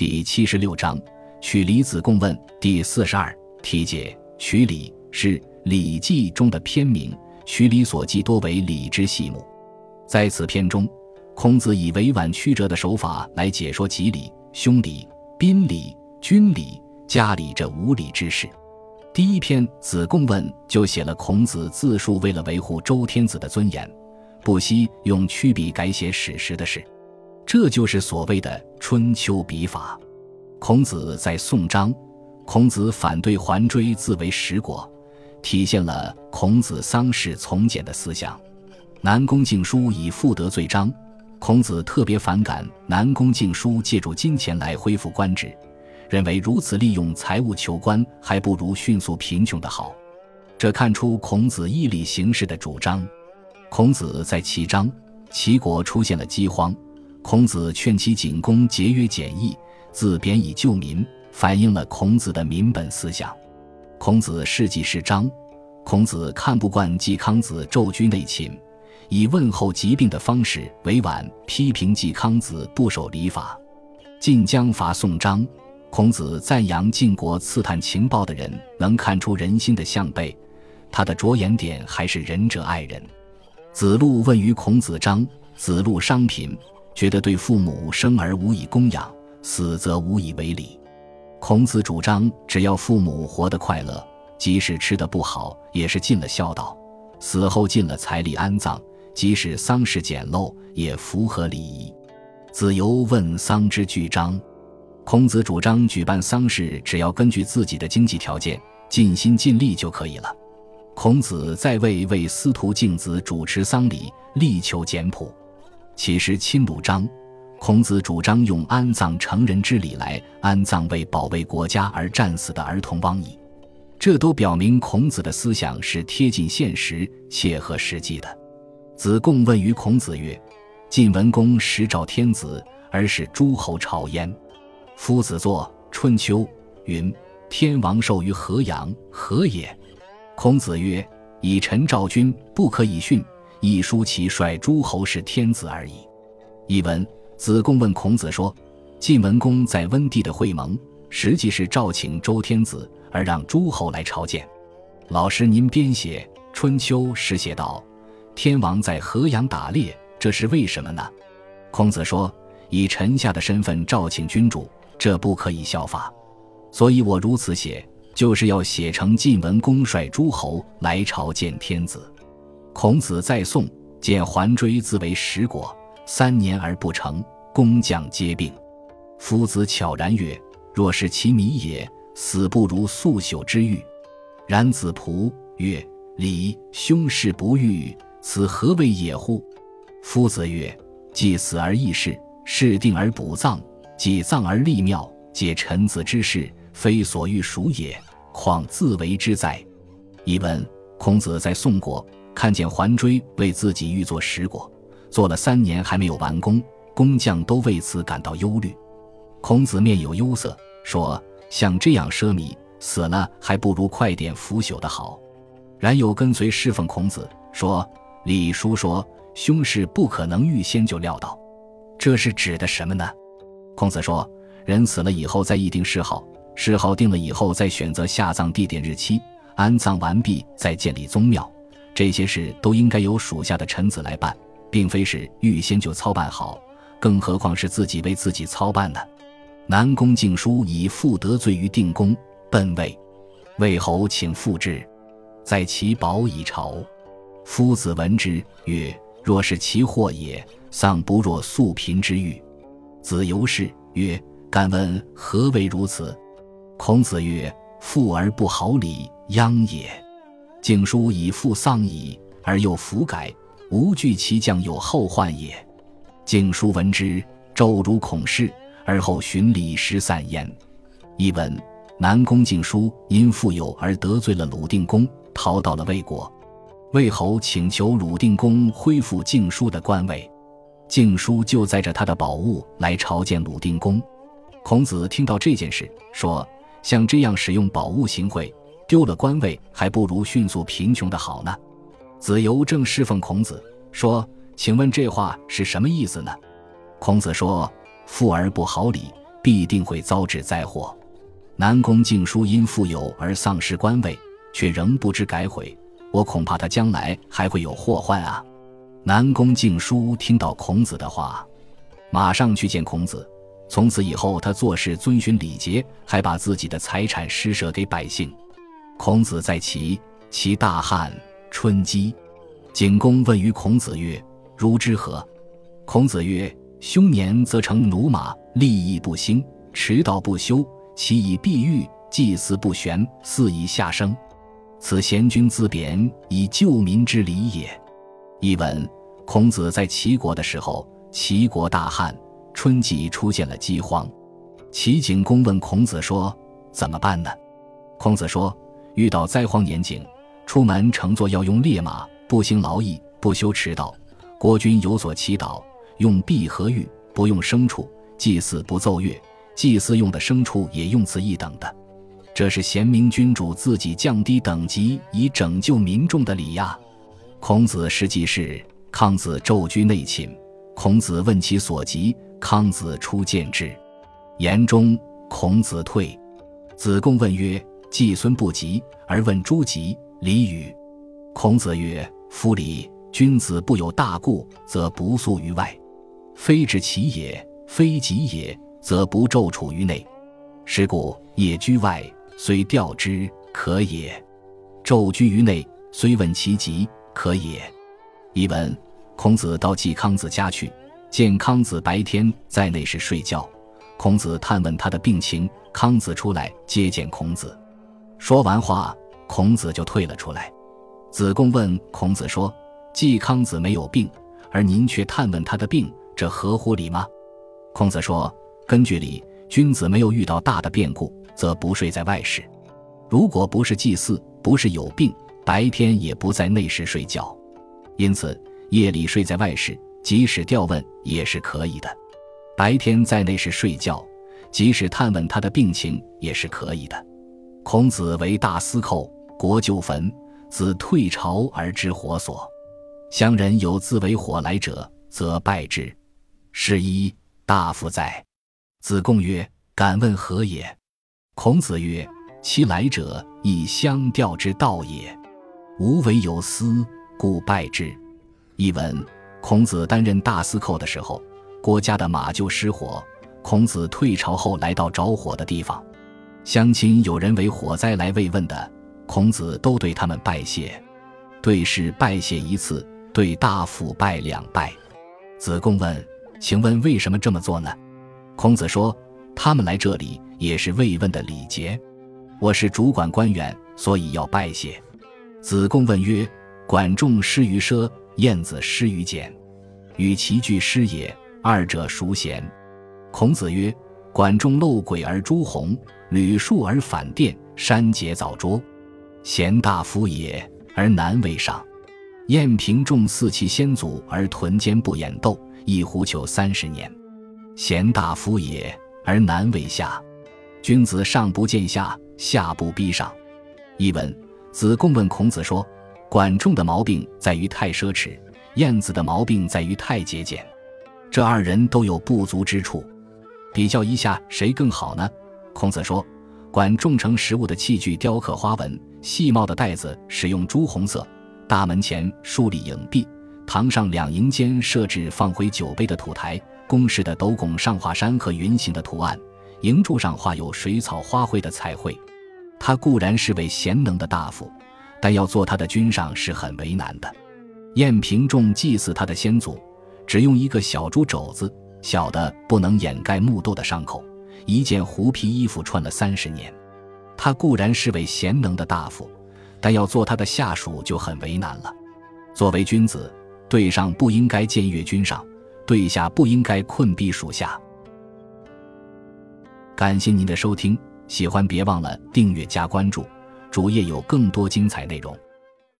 第七十六章曲礼子贡问第四十二题解曲礼是《礼记》中的篇名，曲礼所记多为礼之细目。在此篇中，孔子以委婉曲折的手法来解说吉礼、兄礼、宾礼、君礼、家礼这五礼之事。第一篇《子贡问》就写了孔子自述为了维护周天子的尊严，不惜用曲笔改写史实的事。这就是所谓的春秋笔法。孔子在宋章，孔子反对还追自为十国，体现了孔子丧事从简的思想。南宫敬书以父得罪章，孔子特别反感南宫敬书借助金钱来恢复官职，认为如此利用财物求官，还不如迅速贫穷的好。这看出孔子义理行事的主张。孔子在齐章，齐国出现了饥荒。孔子劝其景公节约俭易，自贬以救民，反映了孔子的民本思想。孔子事迹是章，孔子看不惯季康子骤居内寝，以问候疾病的方式委婉批评季康子不守礼法。晋江伐宋章，孔子赞扬晋国刺探情报的人能看出人心的向背，他的着眼点还是仁者爱人。子路问于孔子章，子路伤贫。觉得对父母生而无以供养，死则无以为礼。孔子主张，只要父母活得快乐，即使吃得不好，也是尽了孝道；死后尽了财力安葬，即使丧事简陋，也符合礼仪。子游问丧之具章，孔子主张举办丧事，只要根据自己的经济条件，尽心尽力就可以了。孔子在位为司徒敬子主持丧礼，力求简朴。其实亲鲁章，孔子主张用安葬成人之礼来安葬为保卫国家而战死的儿童汪矣。这都表明孔子的思想是贴近现实、切合实际的。子贡问于孔子曰：“晋文公时召天子，而使诸侯朝焉。夫子作《春秋》云：‘天王寿于河阳，何也？’孔子曰：‘以臣召君，不可以训。’”一书其率诸侯是天子而已。译文：子贡问孔子说：“晋文公在温地的会盟，实际是召请周天子，而让诸侯来朝见。老师，您编写《春秋》时写道：天王在河阳打猎，这是为什么呢？”孔子说：“以臣下的身份召请君主，这不可以效法。所以我如此写，就是要写成晋文公率诸侯来朝见天子。”孔子在宋见桓追自为十国，三年而不成，工匠皆病。夫子悄然曰：“若是其米也，死不如速朽之欲。”然子仆曰：“礼兄事不欲，此何谓也乎？”夫子曰：“既死而易事，事定而补葬，既葬而立庙，皆臣子之事，非所欲属也，况自为之哉？”译文：孔子在宋国。看见桓追为自己预作石椁，做了三年还没有完工，工匠都为此感到忧虑。孔子面有忧色，说：“像这样奢靡，死了还不如快点腐朽的好。”冉有跟随侍奉孔子，说：“礼书说凶事不可能预先就料到，这是指的什么呢？”孔子说：“人死了以后再议定谥号，谥号定了以后再选择下葬地点日期，安葬完毕再建立宗庙。”这些事都应该由属下的臣子来办，并非是预先就操办好，更何况是自己为自己操办呢？南宫敬书以父得罪于定公，奔魏，魏侯请复之，在其宝以朝。夫子闻之曰：“若是其祸也，丧不若素贫之欲。”子游氏曰：“敢问何为如此？”孔子曰：“富而不好礼，殃也。”敬书以父丧矣，而又弗改，无惧其将有后患也。敬书闻之，骤如恐事，而后循礼失散焉。译文：南宫敬书因富有而得罪了鲁定公，逃到了魏国。魏侯请求鲁定公恢复敬书的官位，敬书就载着他的宝物来朝见鲁定公。孔子听到这件事，说：像这样使用宝物行贿。丢了官位，还不如迅速贫穷的好呢。子游正侍奉孔子，说：“请问这话是什么意思呢？”孔子说：“富而不好礼，必定会遭致灾祸。南宫敬书因富有而丧失官位，却仍不知改悔，我恐怕他将来还会有祸患啊！南宫敬书听到孔子的话，马上去见孔子。从此以后，他做事遵循礼节，还把自己的财产施舍给百姓。孔子在齐，齐大旱，春饥。景公问于孔子曰：“如之何？”孔子曰：“凶年则成驽马，利益不兴，迟道不修。”其以避欲，祭祀不玄，祀以下生，此贤君自贬以救民之礼也。译文：孔子在齐国的时候，齐国大旱，春季出现了饥荒。齐景公问孔子说：“怎么办呢？”孔子说：“遇到灾荒年景，出门乘坐要用烈马，不兴劳役，不修驰道。国君有所祈祷，用璧和玉，不用牲畜，祭祀不奏乐。”祭祀用的牲畜也用此一等的，这是贤明君主自己降低等级以拯救民众的礼呀。孔子实际是康子昼居内寝，孔子问其所及，康子出见之。言中，孔子退。子贡问曰：“季孙不及而问诸疾，礼与？”孔子曰：“夫礼，君子不有大故，则不诉于外；非至其也，非疾也。”则不昼处于内，是故夜居外，虽调之可也；昼居于内，虽问其疾可也。译文：孔子到季康子家去，见康子白天在内室睡觉，孔子探问他的病情，康子出来接见孔子，说完话，孔子就退了出来。子贡问孔子说：“季康子没有病，而您却探问他的病，这合乎理吗？”孔子说。根据礼，君子没有遇到大的变故，则不睡在外室；如果不是祭祀，不是有病，白天也不在内室睡觉。因此，夜里睡在外室，即使调问也是可以的；白天在内室睡觉，即使探问他的病情也是可以的。孔子为大司寇，国就焚，子退朝而知火所。乡人有自为火来者，则拜之。是一大夫在。子贡曰：“敢问何也？”孔子曰：“其来者，以相吊之道也。吾为有司，故拜之。”译文：孔子担任大司寇的时候，国家的马厩失火，孔子退朝后来到着火的地方，乡亲有人为火灾来慰问的，孔子都对他们拜谢。对事拜谢一次，对大夫拜两拜。子贡问：“请问为什么这么做呢？”孔子说：“他们来这里也是慰问的礼节。我是主管官员，所以要拜谢。”子贡问曰：“管仲失于奢，晏子失于俭，与其俱失也，二者孰贤？”孔子曰：“管仲漏轨而诛鸿，履数而反殿，删节早拙，贤大夫也，而难为上。晏平仲祀其先祖而屯坚不掩斗，一狐裘三十年。”贤大夫也，而难为下。君子上不见下，下不逼上。译文：子贡问孔子说：“管仲的毛病在于太奢侈，晏子的毛病在于太节俭。这二人都有不足之处，比较一下谁更好呢？”孔子说：“管仲盛食物的器具雕刻花纹，细帽的带子使用朱红色，大门前竖立影壁，堂上两楹间设置放回酒杯的土台。”宫室的斗拱上画山和云形的图案，楹柱上画有水草花卉的彩绘。他固然是位贤能的大夫，但要做他的君上是很为难的。晏平仲祭祀他的先祖，只用一个小猪肘子，小的不能掩盖木豆的伤口，一件狐皮衣服穿了三十年。他固然是位贤能的大夫，但要做他的下属就很为难了。作为君子，对上不应该僭越君上。对下不应该困逼属下。感谢您的收听，喜欢别忘了订阅加关注，主页有更多精彩内容。